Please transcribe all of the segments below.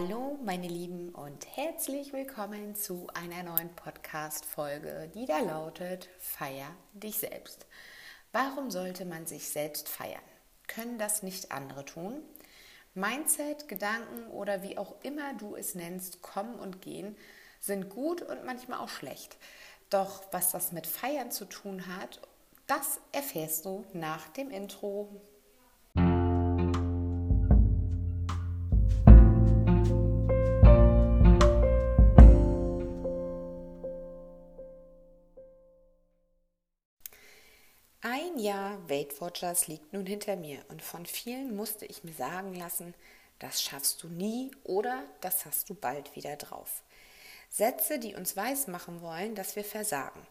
Hallo meine Lieben und herzlich willkommen zu einer neuen Podcast-Folge, die da lautet Feier dich selbst. Warum sollte man sich selbst feiern? Können das nicht andere tun? Mindset, Gedanken oder wie auch immer du es nennst, kommen und gehen, sind gut und manchmal auch schlecht. Doch was das mit Feiern zu tun hat, das erfährst du nach dem Intro. Ein Jahr Weight Watchers liegt nun hinter mir und von vielen musste ich mir sagen lassen, das schaffst du nie oder das hast du bald wieder drauf. Sätze, die uns weismachen wollen, dass wir versagen,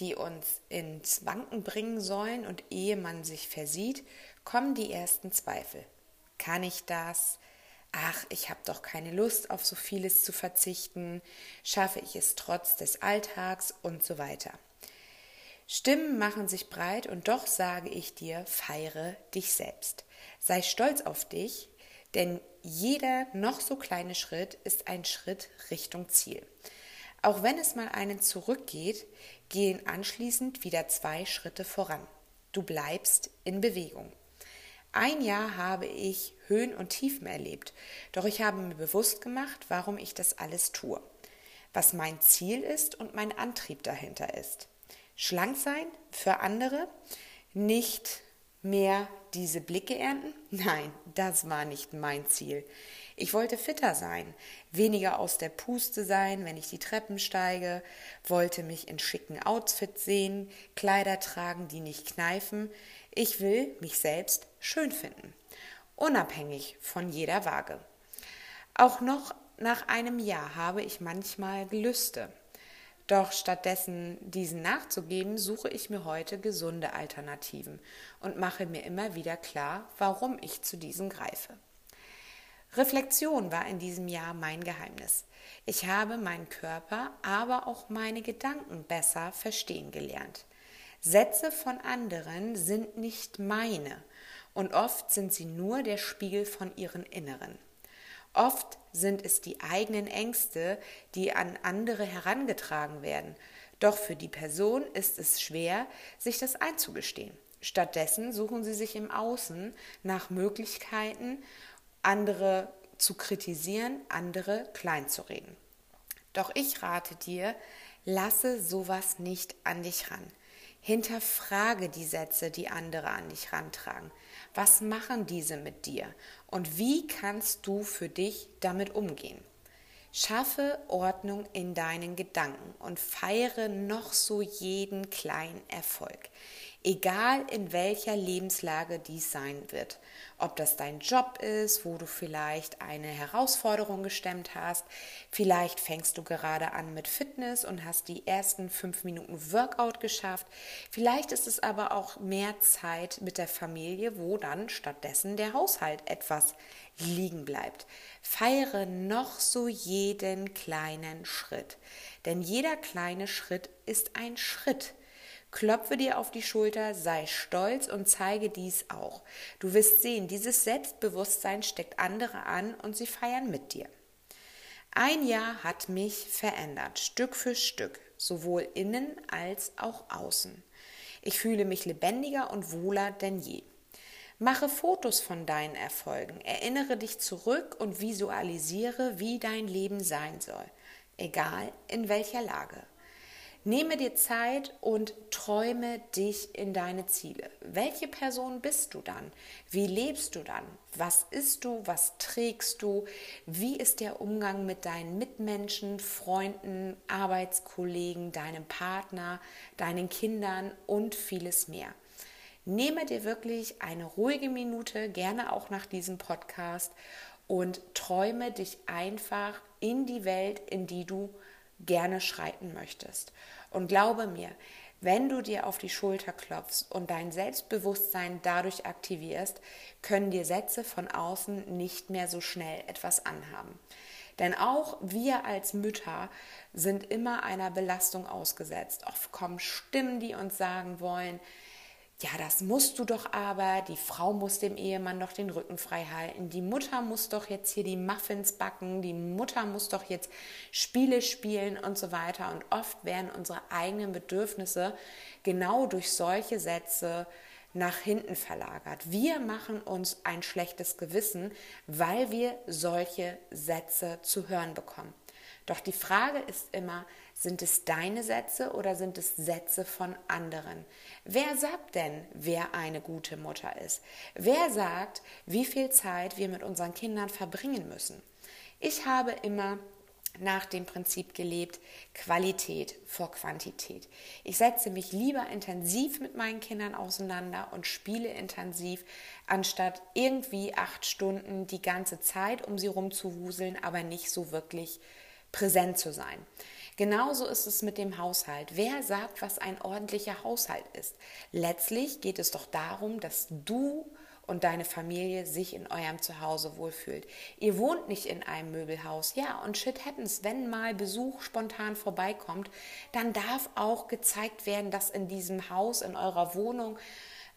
die uns ins Wanken bringen sollen und ehe man sich versieht, kommen die ersten Zweifel. Kann ich das? Ach, ich habe doch keine Lust auf so vieles zu verzichten, schaffe ich es trotz des Alltags und so weiter. Stimmen machen sich breit und doch sage ich dir, feiere dich selbst. Sei stolz auf dich, denn jeder noch so kleine Schritt ist ein Schritt Richtung Ziel. Auch wenn es mal einen zurückgeht, gehen anschließend wieder zwei Schritte voran. Du bleibst in Bewegung. Ein Jahr habe ich Höhen und Tiefen erlebt, doch ich habe mir bewusst gemacht, warum ich das alles tue, was mein Ziel ist und mein Antrieb dahinter ist schlank sein für andere, nicht mehr diese Blicke ernten? Nein, das war nicht mein Ziel. Ich wollte fitter sein, weniger aus der Puste sein, wenn ich die Treppen steige, wollte mich in schicken Outfits sehen, Kleider tragen, die nicht kneifen. Ich will mich selbst schön finden, unabhängig von jeder Waage. Auch noch nach einem Jahr habe ich manchmal Gelüste, doch stattdessen diesen nachzugeben, suche ich mir heute gesunde Alternativen und mache mir immer wieder klar, warum ich zu diesen greife. Reflexion war in diesem Jahr mein Geheimnis. Ich habe meinen Körper, aber auch meine Gedanken besser verstehen gelernt. Sätze von anderen sind nicht meine und oft sind sie nur der Spiegel von ihren Inneren. Oft sind es die eigenen Ängste, die an andere herangetragen werden. Doch für die Person ist es schwer, sich das einzugestehen. Stattdessen suchen sie sich im Außen nach Möglichkeiten, andere zu kritisieren, andere kleinzureden. Doch ich rate dir, lasse sowas nicht an dich ran. Hinterfrage die Sätze, die andere an dich rantragen. Was machen diese mit dir? Und wie kannst du für dich damit umgehen? Schaffe Ordnung in deinen Gedanken und feiere noch so jeden kleinen Erfolg egal in welcher Lebenslage dies sein wird. Ob das dein Job ist, wo du vielleicht eine Herausforderung gestemmt hast, vielleicht fängst du gerade an mit Fitness und hast die ersten fünf Minuten Workout geschafft, vielleicht ist es aber auch mehr Zeit mit der Familie, wo dann stattdessen der Haushalt etwas liegen bleibt. Feiere noch so jeden kleinen Schritt, denn jeder kleine Schritt ist ein Schritt. Klopfe dir auf die Schulter, sei stolz und zeige dies auch. Du wirst sehen, dieses Selbstbewusstsein steckt andere an und sie feiern mit dir. Ein Jahr hat mich verändert, Stück für Stück, sowohl innen als auch außen. Ich fühle mich lebendiger und wohler denn je. Mache Fotos von deinen Erfolgen, erinnere dich zurück und visualisiere, wie dein Leben sein soll, egal in welcher Lage. Nehme dir Zeit und träume dich in deine Ziele. Welche Person bist du dann? Wie lebst du dann? Was isst du? Was trägst du? Wie ist der Umgang mit deinen Mitmenschen, Freunden, Arbeitskollegen, deinem Partner, deinen Kindern und vieles mehr? Nehme dir wirklich eine ruhige Minute, gerne auch nach diesem Podcast, und träume dich einfach in die Welt, in die du gerne schreiten möchtest. Und glaube mir, wenn du dir auf die Schulter klopfst und dein Selbstbewusstsein dadurch aktivierst, können dir Sätze von außen nicht mehr so schnell etwas anhaben. Denn auch wir als Mütter sind immer einer Belastung ausgesetzt. Oft kommen Stimmen, die uns sagen wollen, ja, das musst du doch aber, die Frau muss dem Ehemann doch den Rücken frei halten, die Mutter muss doch jetzt hier die Muffins backen, die Mutter muss doch jetzt Spiele spielen und so weiter. Und oft werden unsere eigenen Bedürfnisse genau durch solche Sätze nach hinten verlagert. Wir machen uns ein schlechtes Gewissen, weil wir solche Sätze zu hören bekommen. Doch die Frage ist immer, sind es deine Sätze oder sind es Sätze von anderen? Wer sagt denn, wer eine gute Mutter ist? Wer sagt, wie viel Zeit wir mit unseren Kindern verbringen müssen? Ich habe immer nach dem Prinzip gelebt, Qualität vor Quantität. Ich setze mich lieber intensiv mit meinen Kindern auseinander und spiele intensiv, anstatt irgendwie acht Stunden die ganze Zeit um sie rumzuwuseln, aber nicht so wirklich präsent zu sein. Genauso ist es mit dem Haushalt. Wer sagt, was ein ordentlicher Haushalt ist? Letztlich geht es doch darum, dass du und deine Familie sich in eurem Zuhause wohlfühlt. Ihr wohnt nicht in einem Möbelhaus. Ja, und shit happens, wenn mal Besuch spontan vorbeikommt, dann darf auch gezeigt werden, dass in diesem Haus, in eurer Wohnung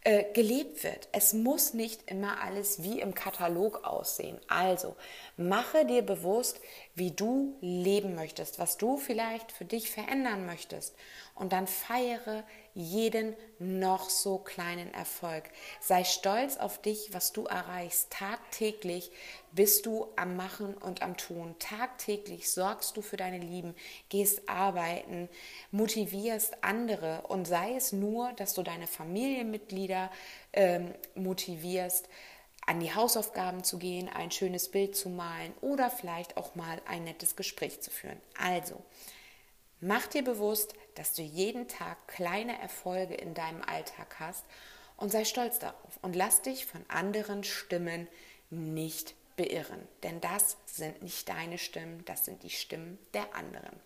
äh, gelebt wird. Es muss nicht immer alles wie im Katalog aussehen. Also mache dir bewusst, wie du leben möchtest, was du vielleicht für dich verändern möchtest. Und dann feiere jeden noch so kleinen Erfolg. Sei stolz auf dich, was du erreichst. Tagtäglich bist du am Machen und am Tun. Tagtäglich sorgst du für deine Lieben, gehst arbeiten, motivierst andere und sei es nur, dass du deine Familienmitglieder ähm, motivierst, an die Hausaufgaben zu gehen, ein schönes Bild zu malen oder vielleicht auch mal ein nettes Gespräch zu führen. Also, Mach dir bewusst, dass du jeden Tag kleine Erfolge in deinem Alltag hast und sei stolz darauf und lass dich von anderen Stimmen nicht beirren, denn das sind nicht deine Stimmen, das sind die Stimmen der anderen.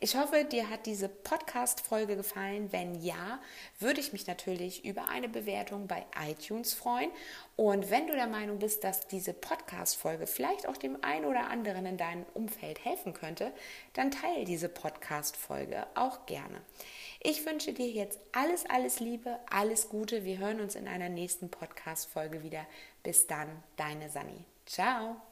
Ich hoffe, dir hat diese Podcast-Folge gefallen. Wenn ja, würde ich mich natürlich über eine Bewertung bei iTunes freuen. Und wenn du der Meinung bist, dass diese Podcast-Folge vielleicht auch dem einen oder anderen in deinem Umfeld helfen könnte, dann teile diese Podcast-Folge auch gerne. Ich wünsche dir jetzt alles, alles Liebe, alles Gute. Wir hören uns in einer nächsten Podcast-Folge wieder. Bis dann, deine Sani. Chao.